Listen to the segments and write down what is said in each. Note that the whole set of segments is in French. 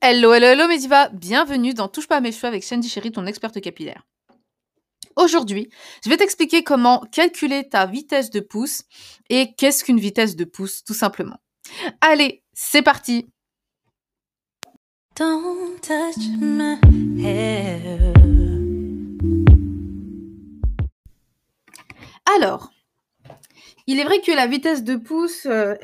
Hello, hello, hello Mediva, bienvenue dans Touche pas à mes cheveux avec Shandy Chéri, ton experte capillaire. Aujourd'hui, je vais t'expliquer comment calculer ta vitesse de pouce et qu'est-ce qu'une vitesse de pouce tout simplement. Allez, c'est parti Don't touch my hair. Alors, il est vrai que la vitesse de pouce, euh,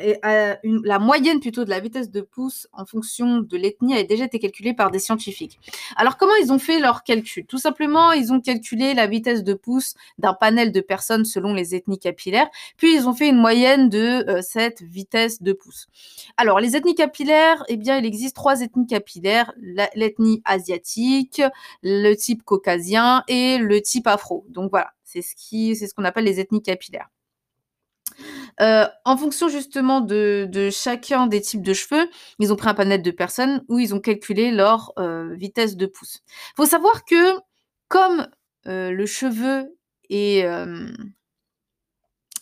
la moyenne plutôt de la vitesse de pouce en fonction de l'ethnie a déjà été calculée par des scientifiques. Alors comment ils ont fait leur calcul Tout simplement, ils ont calculé la vitesse de pouce d'un panel de personnes selon les ethnies capillaires, puis ils ont fait une moyenne de euh, cette vitesse de pouce. Alors les ethnies capillaires, eh bien il existe trois ethnies capillaires l'ethnie asiatique, le type caucasien et le type afro. Donc voilà, c'est ce c'est ce qu'on appelle les ethnies capillaires. Euh, en fonction justement de, chacun des types de cheveux, ils ont pris un panel de personnes où ils ont calculé leur euh, vitesse de pouce. Il faut savoir que comme euh, le cheveu est,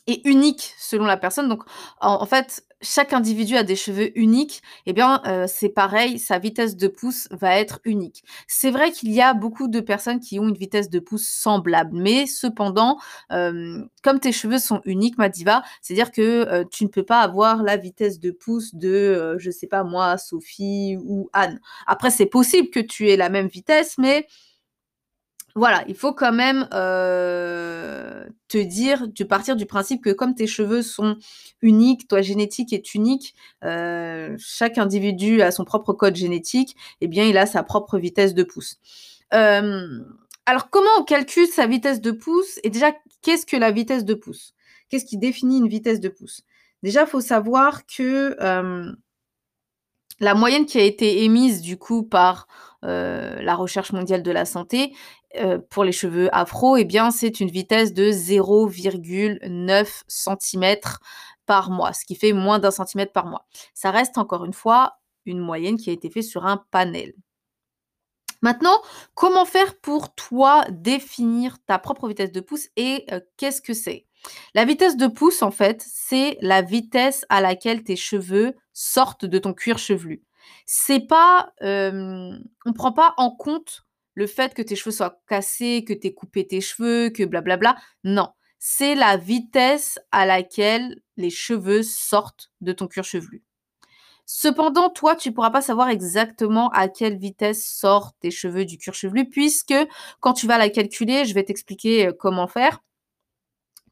est unique selon la personne. Donc, en, fait, chaque individu a des cheveux uniques. Eh bien, euh, c'est pareil, sa vitesse de pouce va être unique. C'est vrai qu'il y a beaucoup de personnes qui ont une vitesse de pouce semblable, mais cependant, euh, comme tes cheveux sont uniques, ma diva, c'est-à-dire que euh, tu ne peux pas avoir la vitesse de pouce de, je sais pas moi, Sophie ou Anne. Après, c'est possible que tu aies la même vitesse, mais voilà, il faut quand même euh, te dire, de partir du principe que comme tes cheveux sont uniques, toi génétique est unique, euh, chaque individu a son propre code génétique, et eh bien il a sa propre vitesse de pouce. Euh, alors comment on calcule sa vitesse de pouce Et déjà, qu'est-ce que la vitesse de pouce? Qu'est-ce qui définit une vitesse de pouce? Déjà, il faut savoir que la moyenne qui a été émise du coup par la recherche mondiale de la santé euh, pour les cheveux afro, eh bien, c'est une vitesse de 0,9 cm par mois, ce qui fait moins d'un centimètre par mois. Ça reste encore une fois une moyenne qui a été faite sur un panel. Maintenant, comment faire pour toi définir ta propre vitesse de pouce et euh, qu'est-ce que c'est? La vitesse de pouce, en fait, c'est la vitesse à laquelle tes cheveux sortent de ton cuir chevelu. C'est pas, euh, on prend pas en compte le fait que tes cheveux soient cassés, que tu aies coupé tes cheveux, que blablabla. Non, c'est la vitesse à laquelle les cheveux sortent de ton cuir chevelu. Cependant, toi, tu ne pourras pas savoir exactement à quelle vitesse sortent tes cheveux du cuir chevelu, puisque quand tu vas la calculer, je vais t'expliquer euh, comment faire.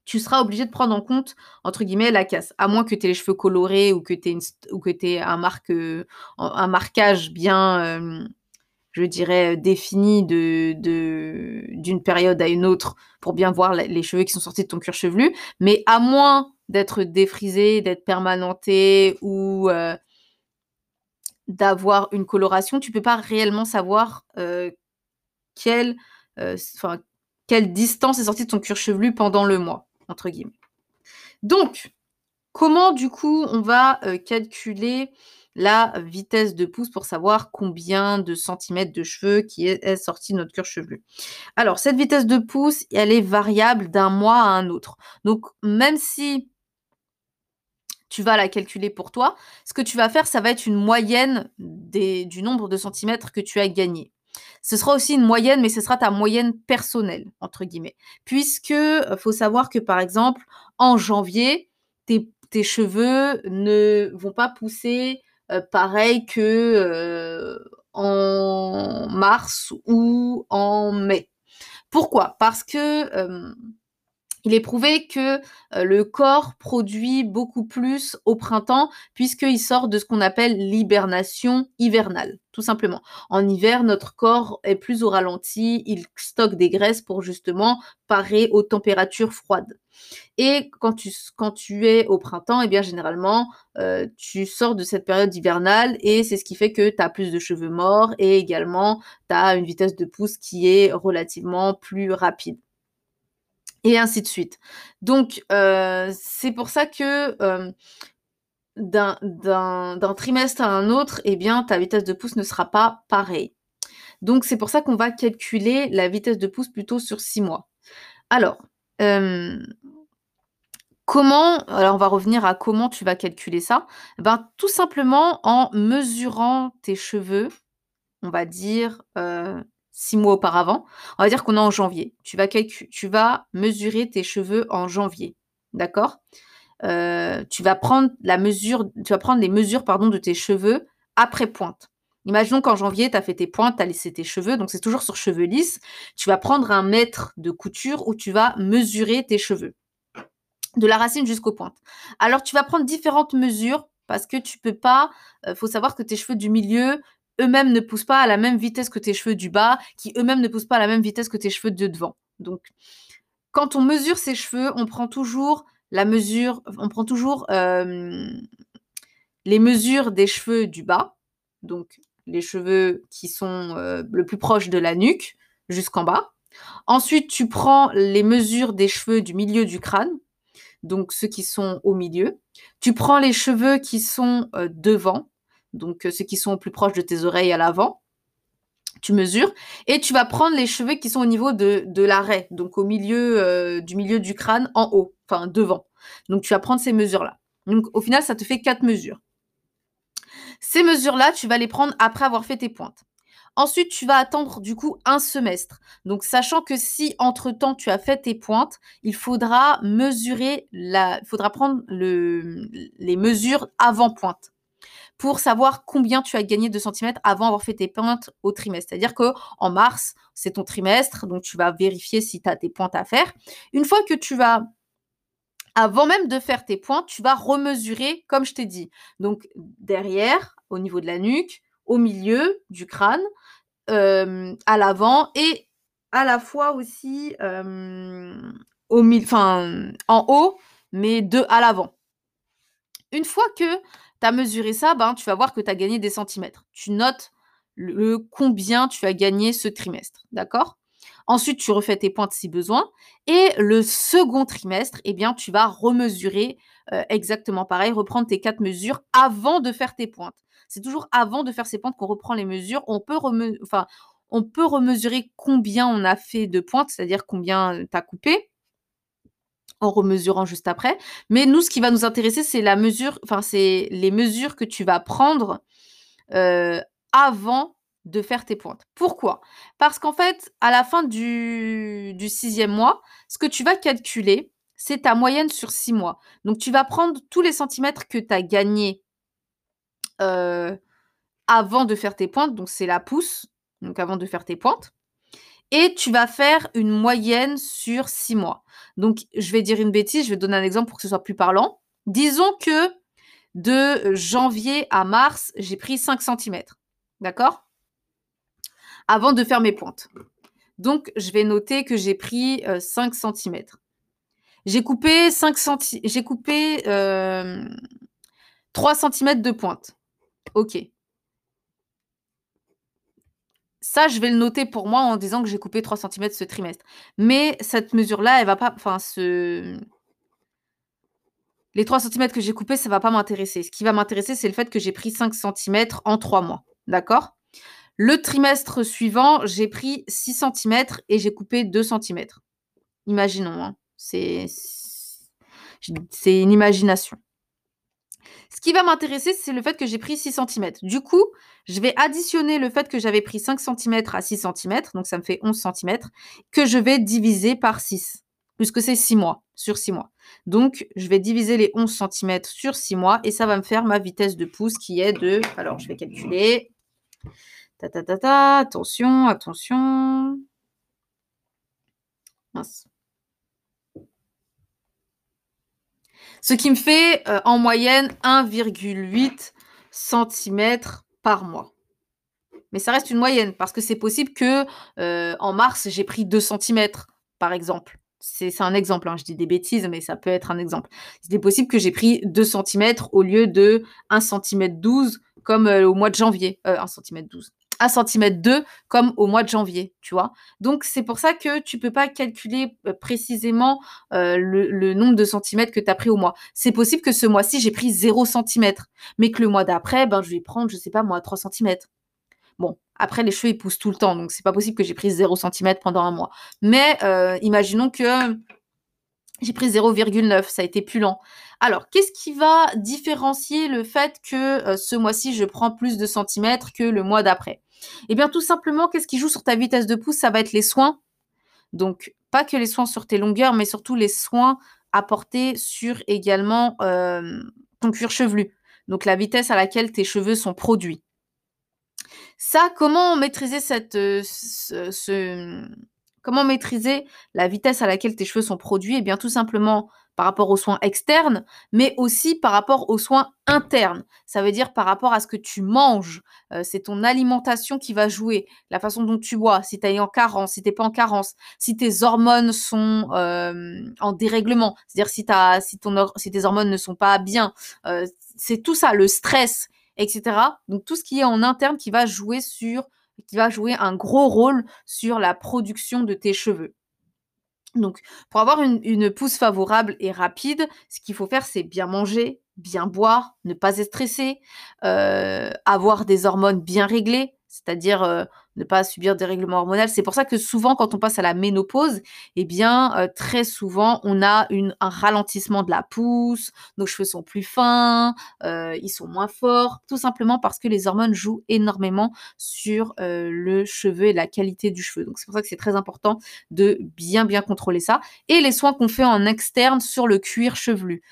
Tu seras obligé de prendre en compte, entre guillemets, la casse. À moins que tu aies les cheveux colorés ou que tu aies, un, marque, euh, un marquage bien, euh, je dirais, définie de, d'une période à une autre pour bien voir les cheveux qui sont sortis de ton cuir chevelu. Mais à moins d'être défrisé, d'être permanenté ou euh, d'avoir une coloration, tu peux pas réellement savoir euh, quelle, euh, quelle distance est sortie de ton cuir chevelu pendant le mois, entre guillemets. Donc, comment du coup on va calculer la vitesse de pouce pour savoir combien de centimètres de cheveux qui est, sorti de notre cuir chevelu. Alors, cette vitesse de pouce, elle est variable d'un mois à un autre. Donc, même si tu vas la calculer pour toi, ce que tu vas faire, ça va être une moyenne du nombre de centimètres que tu as gagné. Ce sera aussi une moyenne, mais ce sera ta moyenne personnelle, entre guillemets. Puisque, euh, faut savoir que, par exemple, en janvier, tes, cheveux ne vont pas pousser pareil que euh, en mars ou en mai. Pourquoi? Parce que euh, il est prouvé que le corps produit beaucoup plus au printemps puisqu'il sort de ce qu'on appelle l'hibernation hivernale, tout simplement. En hiver, notre corps est plus au ralenti, il stocke des graisses pour justement parer aux températures froides. Et quand tu, es au printemps, eh bien généralement, tu sors de cette période hivernale et c'est ce qui fait que tu as plus de cheveux morts et également tu as une vitesse de pousse qui est relativement plus rapide et ainsi de suite. Donc, euh, c'est pour ça que euh, d'un trimestre à un autre, eh bien, ta vitesse de pouce ne sera pas pareille. Donc, c'est pour ça qu'on va calculer la vitesse de pouce plutôt sur six mois. Alors, euh, comment, alors on va revenir à comment tu vas calculer ça? Ben, tout simplement en mesurant tes cheveux on va dire, six mois auparavant. On va dire qu'on est en janvier. Tu vas, tu vas mesurer tes cheveux en janvier. D'accord? Euh, Tu vas prendre la mesure, tu vas prendre les mesures pardon, de tes cheveux après pointe. Imaginons qu'en janvier, tu as fait tes pointes, tu as laissé tes cheveux, donc c'est toujours sur cheveux lisses. Tu vas prendre un mètre de couture où tu vas mesurer tes cheveux, de la racine jusqu'aux pointes. Alors, tu vas prendre différentes mesures parce que tu peux pas, il euh, faut savoir que tes cheveux du milieu, eux-mêmes ne poussent pas à la même vitesse que tes cheveux du bas, qui eux-mêmes ne poussent pas à la même vitesse que tes cheveux de devant. Donc, quand on mesure ses cheveux, on prend toujours la mesure, on prend toujours euh, les mesures des cheveux du bas, donc les cheveux qui sont euh, le plus proche de la nuque jusqu'en bas. Ensuite, tu prends les mesures des cheveux du milieu du crâne, donc ceux qui sont au milieu. Tu prends les cheveux qui sont euh, devant, donc ceux qui sont plus proches de tes oreilles à l'avant. Tu mesures et tu vas prendre les cheveux qui sont au niveau de, de l'arrêt, donc au milieu euh, du milieu du crâne en haut, enfin devant. Donc tu vas prendre ces mesures-là. Donc au final, ça te fait quatre mesures. Ces mesures-là, tu vas les prendre après avoir fait tes pointes. Ensuite, tu vas attendre du coup un semestre. Donc, sachant que si entre-temps tu as fait tes pointes, il faudra mesurer la, il faudra prendre le, les mesures avant pointe pour savoir combien tu as gagné de centimètres avant avoir fait tes pointes au trimestre. C'est-à-dire que en mars, c'est ton trimestre, donc tu vas vérifier si tu as tes pointes à faire. Une fois que tu vas avant même de faire tes points, tu vas remesurer comme je t'ai dit. Donc derrière, au niveau de la nuque, au milieu du crâne, euh, à l'avant et à la fois aussi euh, en haut, mais deux à l'avant. Une fois que tu as mesuré ça, ben, tu vas voir que tu as gagné des centimètres. Tu notes le combien tu as gagné ce trimestre. D'accord? Ensuite, tu refais tes pointes si besoin. Et le second trimestre, eh bien, tu vas remesurer euh, exactement pareil, reprendre tes quatre mesures avant de faire tes pointes. C'est toujours avant de faire ces pointes qu'on reprend les mesures. On peut, on peut remesurer combien on a fait de pointes, c'est-à-dire combien tu as coupé en remesurant juste après. Mais nous, ce qui va nous intéresser, c'est la mesure, enfin, c'est les mesures que tu vas prendre euh, avant de faire tes pointes. Pourquoi? Parce qu'en fait, à la fin du, sixième mois, ce que tu vas calculer, c'est ta moyenne sur six mois. Donc, tu vas prendre tous les centimètres que tu as gagnés euh, avant de faire tes pointes. Donc, c'est la pouce, donc avant de faire tes pointes. Et tu vas faire une moyenne sur six mois. Donc, je vais dire une bêtise, je vais donner un exemple pour que ce soit plus parlant. Disons que de janvier à mars, j'ai pris 5 cm. D'accord? Avant de faire mes pointes. Donc, je vais noter que j'ai pris 5 euh, cm. J'ai coupé 5 cm, j'ai coupé 3 euh, cm de pointe. OK. Ça, je vais le noter pour moi en disant que j'ai coupé 3 cm ce trimestre. Mais cette mesure-là, elle va pas. Enfin. Les 3 cm que j'ai coupés, ça ne va pas m'intéresser. Ce qui va m'intéresser, c'est le fait que j'ai pris 5 cm en 3 mois. D'accord? Le trimestre suivant, j'ai pris 6 cm et j'ai coupé 2 cm. Imaginons, hein. c'est une imagination. Ce qui va m'intéresser, c'est le fait que j'ai pris 6 cm. Du coup, je vais additionner le fait que j'avais pris 5 cm à 6 cm, donc ça me fait 11 cm, que je vais diviser par 6, puisque c'est 6 mois, sur 6 mois. Donc, je vais diviser les 11 cm sur 6 mois, et ça va me faire ma vitesse de pouce qui est de... Alors, je vais calculer... Ta, attention, attention. Ce qui me fait euh, en moyenne 1,8 cm par mois. Mais ça reste une moyenne parce que c'est possible que euh, en mars, j'ai pris 2 cm, par exemple. C'est un exemple, hein, je dis des bêtises, mais ça peut être un exemple. C'est possible que j'ai pris 2 cm au lieu de 1 cm 12 comme euh, au mois de janvier. 1 cm 12 à cm 2 comme au mois de janvier, tu vois. Donc c'est pour ça que tu peux pas calculer euh, précisément euh, le, nombre de centimètres que tu as pris au mois. C'est possible que ce mois-ci j'ai pris 0 cm, mais que le mois d'après, ben, je vais prendre, je sais pas moi, 3 cm. Bon, après les cheveux ils poussent tout le temps, donc c'est pas possible que j'ai pris 0 cm pendant un mois. Mais euh, imaginons que J'ai pris 0,9, ça a été plus lent. Alors, qu'est-ce qui va différencier le fait que ce mois-ci, je prends plus de centimètres que le mois d'après? Eh bien, tout simplement, qu'est-ce qui joue sur ta vitesse de pouce? Ça va être les soins. Donc, pas que les soins sur tes longueurs, mais surtout les soins apportés sur également euh, ton cuir chevelu. Donc, la vitesse à laquelle tes cheveux sont produits. Ça, comment maîtriser cette, euh, ce, comment maîtriser la vitesse à laquelle tes cheveux sont produits? Eh bien, tout simplement par rapport aux soins externes, mais aussi par rapport aux soins internes. Ça veut dire par rapport à ce que tu manges. Euh, c'est ton alimentation qui va jouer, la façon dont tu bois, si tu es en carence, si tu pas en carence, si tes hormones sont euh, en dérèglement, c'est-à-dire si, si, si tes hormones ne sont pas bien. c'est tout ça, le stress etc. Donc tout ce qui est en interne qui va jouer sur, qui va jouer un gros rôle sur la production de tes cheveux. Donc, pour avoir une, pousse favorable et rapide, ce qu'il faut faire, c'est bien manger, bien boire, ne pas être stressé, euh, avoir des hormones bien réglées, c'est-à-dire euh, ne pas subir des règlements hormonaux. C'est pour ça que souvent, quand on passe à la ménopause, eh bien, euh, très souvent, on a un ralentissement de la pousse, nos cheveux sont plus fins, euh, ils sont moins forts, tout simplement parce que les hormones jouent énormément sur le cheveu et la qualité du cheveu. Donc, c'est pour ça que c'est très important de bien, bien contrôler ça. Et les soins qu'on fait en externe sur le cuir chevelu.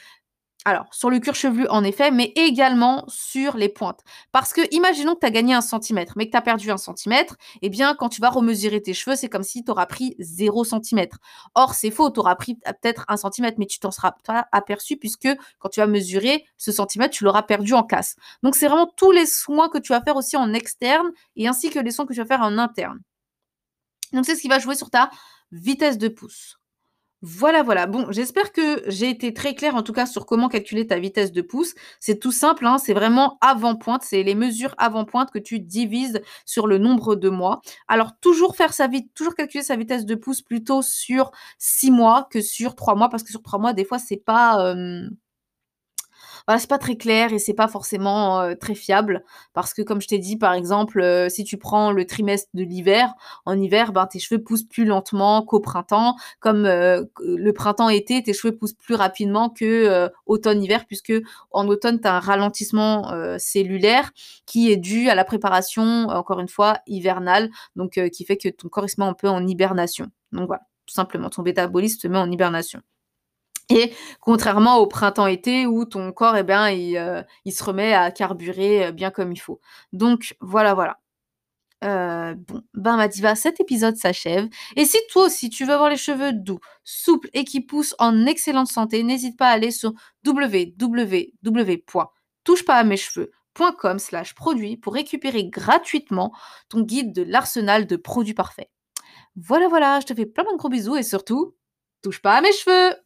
Alors, sur le cuir chevelu, en effet, mais également sur les pointes. Parce que, imaginons que tu as gagné un centimètre, mais que tu as perdu un centimètre, eh bien, quand tu vas remesurer tes cheveux, c'est comme si tu auras pris 0 centimètre. Or, c'est faux, tu auras pris peut-être un centimètre, mais tu t'en seras pas aperçu puisque quand tu vas mesurer ce centimètre, tu l'auras perdu en casse. Donc, c'est vraiment tous les soins que tu vas faire aussi en externe et ainsi que les soins que tu vas faire en interne. Donc, c'est ce qui va jouer sur ta vitesse de pouce. Voilà, voilà. Bon, j'espère que j'ai été très claire en tout cas sur comment calculer ta vitesse de pouce. C'est tout simple, hein, c'est vraiment avant-pointe, c'est les mesures avant-pointe que tu divises sur le nombre de mois. Alors toujours faire sa vie, toujours calculer sa vitesse de pouce plutôt sur six mois que sur trois mois, parce que sur trois mois, des fois, c'est pas voilà, c'est pas très clair et c'est pas forcément très fiable parce que comme je t'ai dit par exemple si tu prends le trimestre de l'hiver en hiver ben tes cheveux poussent plus lentement qu'au printemps comme le printemps été tes cheveux poussent plus rapidement que automne hiver puisque en automne tu as un ralentissement cellulaire qui est dû à la préparation encore une fois hivernale donc qui fait que ton corps se met un peu en hibernation. Donc voilà tout simplement ton métabolisme se met en hibernation et contrairement au printemps-été où ton corps, eh bien, euh, il, se remet à carburer euh, bien comme il faut. Donc voilà, voilà. Euh, bon, ben ma diva, cet épisode s'achève. Et si toi aussi tu veux avoir les cheveux doux, souples et qui poussent en excellente santé, n'hésite pas à aller sur www.touchepasamescheveux.com slash produit pour récupérer gratuitement ton guide de l'arsenal de produits parfaits. Voilà, voilà, je te fais plein de gros bisous et surtout, touche pas à mes cheveux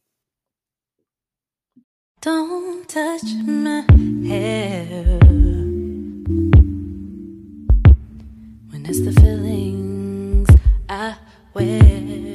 Don't touch my hair when it's the feelings I wear.